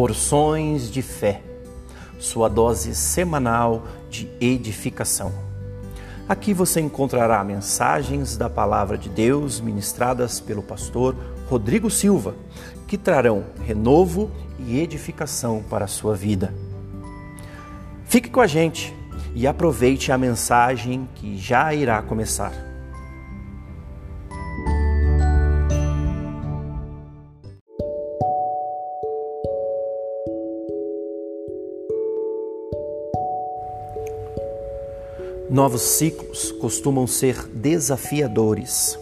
Porções de Fé, sua dose semanal de edificação. Aqui você encontrará mensagens da Palavra de Deus ministradas pelo pastor Rodrigo Silva, que trarão renovo e edificação para a sua vida. Fique com a gente e aproveite a mensagem que já irá começar. Novos ciclos costumam ser desafiadores.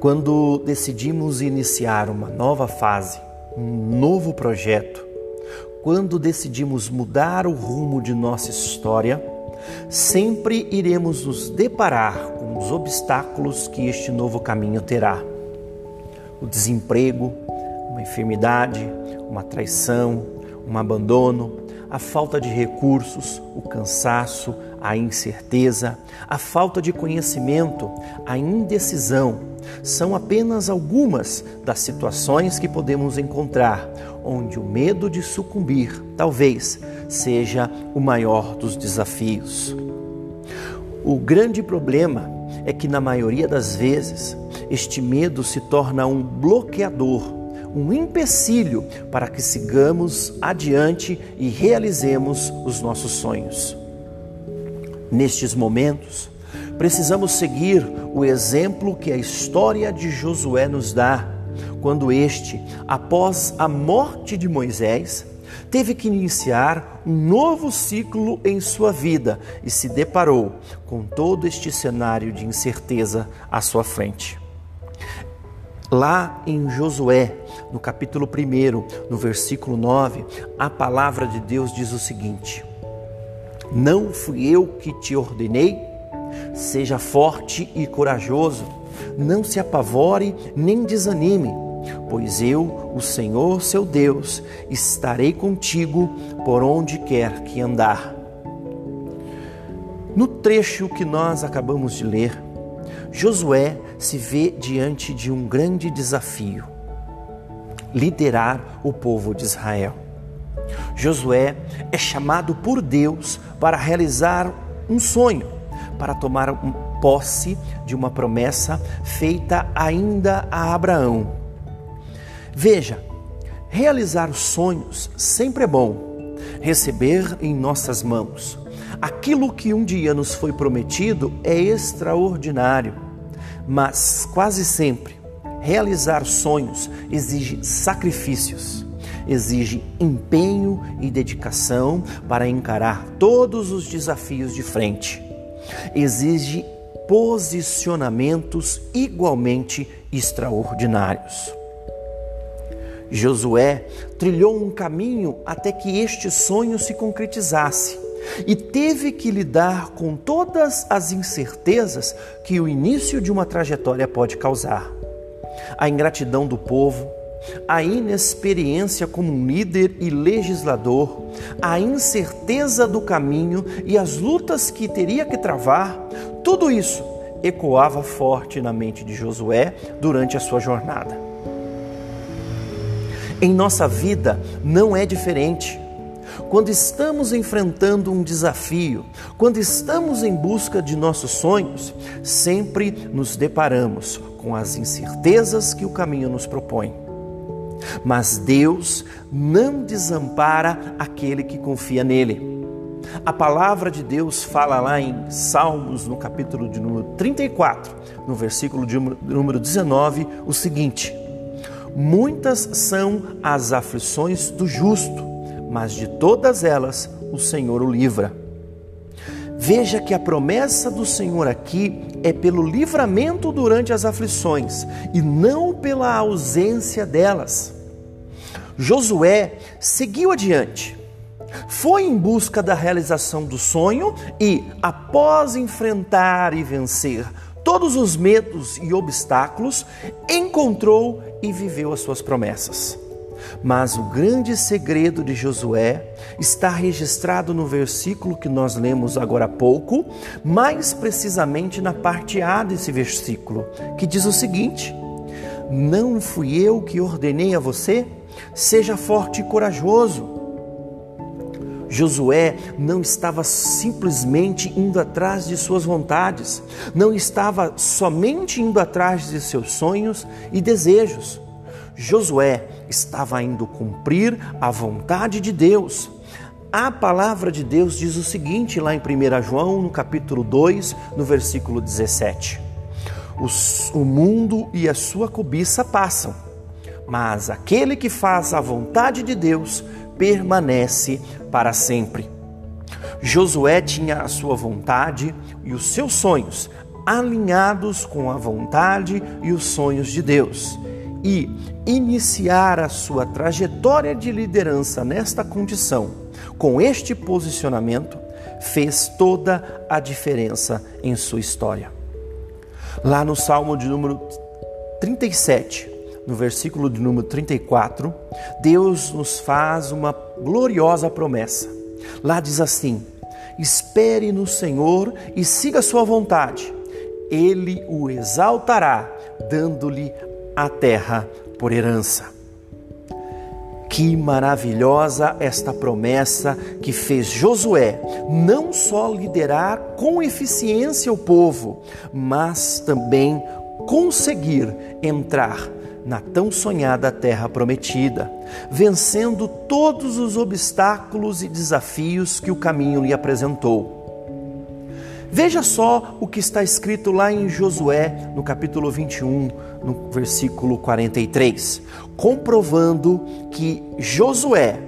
Quando decidimos iniciar uma nova fase, um novo projeto, quando decidimos mudar o rumo de nossa história, sempre iremos nos deparar com os obstáculos que este novo caminho terá. O desemprego, uma enfermidade, uma traição, um abandono, a falta de recursos, o cansaço, a incerteza, a falta de conhecimento, a indecisão são apenas algumas das situações que podemos encontrar onde o medo de sucumbir talvez seja o maior dos desafios. O grande problema é que, na maioria das vezes, este medo se torna um bloqueador um empecilho para que sigamos adiante e realizemos os nossos sonhos. Nestes momentos, precisamos seguir o exemplo que a história de Josué nos dá, quando este, após a morte de Moisés, teve que iniciar um novo ciclo em sua vida e se deparou com todo este cenário de incerteza à sua frente. Lá em Josué, no capítulo 1, no versículo 9, a palavra de Deus diz o seguinte: Não fui eu que te ordenei? Seja forte e corajoso, não se apavore nem desanime, pois eu, o Senhor seu Deus, estarei contigo por onde quer que andar. No trecho que nós acabamos de ler, Josué se vê diante de um grande desafio: liderar o povo de Israel. Josué é chamado por Deus para realizar um sonho, para tomar posse de uma promessa feita ainda a Abraão. Veja, realizar sonhos sempre é bom, receber em nossas mãos Aquilo que um dia nos foi prometido é extraordinário, mas quase sempre realizar sonhos exige sacrifícios, exige empenho e dedicação para encarar todos os desafios de frente, exige posicionamentos igualmente extraordinários. Josué trilhou um caminho até que este sonho se concretizasse e teve que lidar com todas as incertezas que o início de uma trajetória pode causar. A ingratidão do povo, a inexperiência como um líder e legislador, a incerteza do caminho e as lutas que teria que travar, tudo isso ecoava forte na mente de Josué durante a sua jornada. Em nossa vida não é diferente. Quando estamos enfrentando um desafio, quando estamos em busca de nossos sonhos, sempre nos deparamos com as incertezas que o caminho nos propõe. Mas Deus não desampara aquele que confia nele. A palavra de Deus fala lá em Salmos, no capítulo de número 34, no versículo de número 19, o seguinte: Muitas são as aflições do justo, mas de todas elas o Senhor o livra. Veja que a promessa do Senhor aqui é pelo livramento durante as aflições e não pela ausência delas. Josué seguiu adiante, foi em busca da realização do sonho e, após enfrentar e vencer todos os medos e obstáculos, encontrou e viveu as suas promessas. Mas o grande segredo de Josué está registrado no versículo que nós lemos agora há pouco, mais precisamente na parte A desse versículo, que diz o seguinte: Não fui eu que ordenei a você? seja forte e corajoso. Josué não estava simplesmente indo atrás de suas vontades, não estava somente indo atrás de seus sonhos e desejos. Josué estava indo cumprir a vontade de Deus. A palavra de Deus diz o seguinte lá em 1 João, no capítulo 2, no versículo 17: O mundo e a sua cobiça passam, mas aquele que faz a vontade de Deus permanece para sempre. Josué tinha a sua vontade e os seus sonhos alinhados com a vontade e os sonhos de Deus. E iniciar a sua trajetória de liderança nesta condição, com este posicionamento, fez toda a diferença em sua história. Lá no Salmo de número 37, no versículo de número 34, Deus nos faz uma gloriosa promessa. Lá diz assim: Espere no Senhor e siga sua vontade. Ele o exaltará, dando-lhe a terra por herança. Que maravilhosa esta promessa que fez Josué, não só liderar com eficiência o povo, mas também conseguir entrar na tão sonhada terra prometida, vencendo todos os obstáculos e desafios que o caminho lhe apresentou. Veja só o que está escrito lá em Josué, no capítulo 21, no versículo 43, comprovando que Josué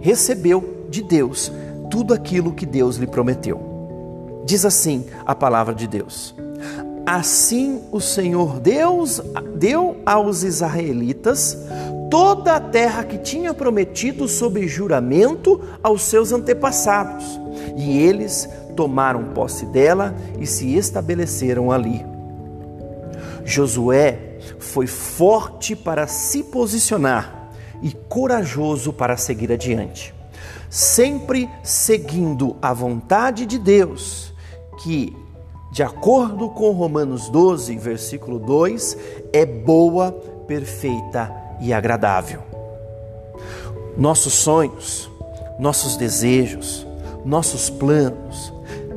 recebeu de Deus tudo aquilo que Deus lhe prometeu. Diz assim a palavra de Deus: Assim o Senhor Deus deu aos israelitas toda a terra que tinha prometido sob juramento aos seus antepassados, e eles tomaram posse dela e se estabeleceram ali. Josué foi forte para se posicionar e corajoso para seguir adiante, sempre seguindo a vontade de Deus, que de acordo com Romanos 12, versículo 2, é boa, perfeita e agradável. Nossos sonhos, nossos desejos, nossos planos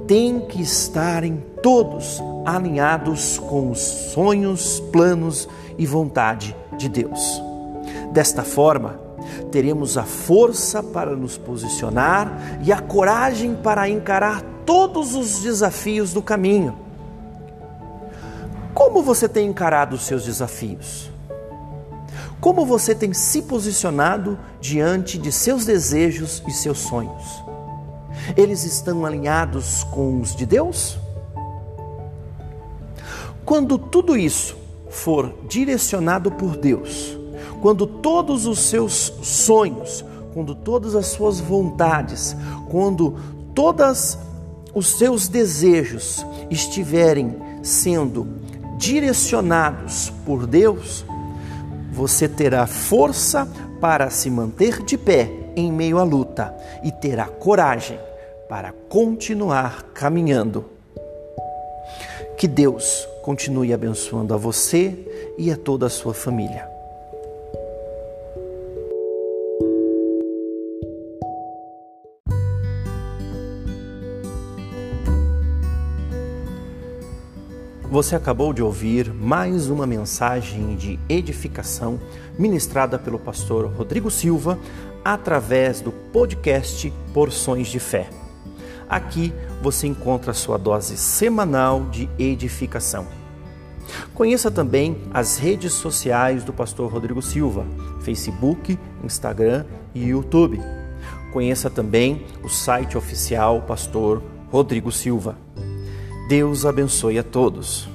têm que estarem todos alinhados com os sonhos, planos e vontade de Deus. Desta forma, teremos a força para nos posicionar e a coragem para encarar todos os desafios do caminho. Como você tem encarado os seus desafios? Como você tem se posicionado diante de seus desejos e seus sonhos? Eles estão alinhados com os de Deus? Quando tudo isso for direcionado por Deus, quando todos os seus sonhos, quando todas as suas vontades, quando todas os seus desejos estiverem sendo direcionados por Deus, você terá força para se manter de pé em meio à luta e terá coragem para continuar caminhando. Que Deus continue abençoando a você e a toda a sua família. Você acabou de ouvir mais uma mensagem de edificação ministrada pelo pastor Rodrigo Silva através do podcast Porções de Fé. Aqui você encontra sua dose semanal de edificação. Conheça também as redes sociais do pastor Rodrigo Silva: Facebook, Instagram e YouTube. Conheça também o site oficial Pastor Rodrigo Silva. Deus abençoe a todos.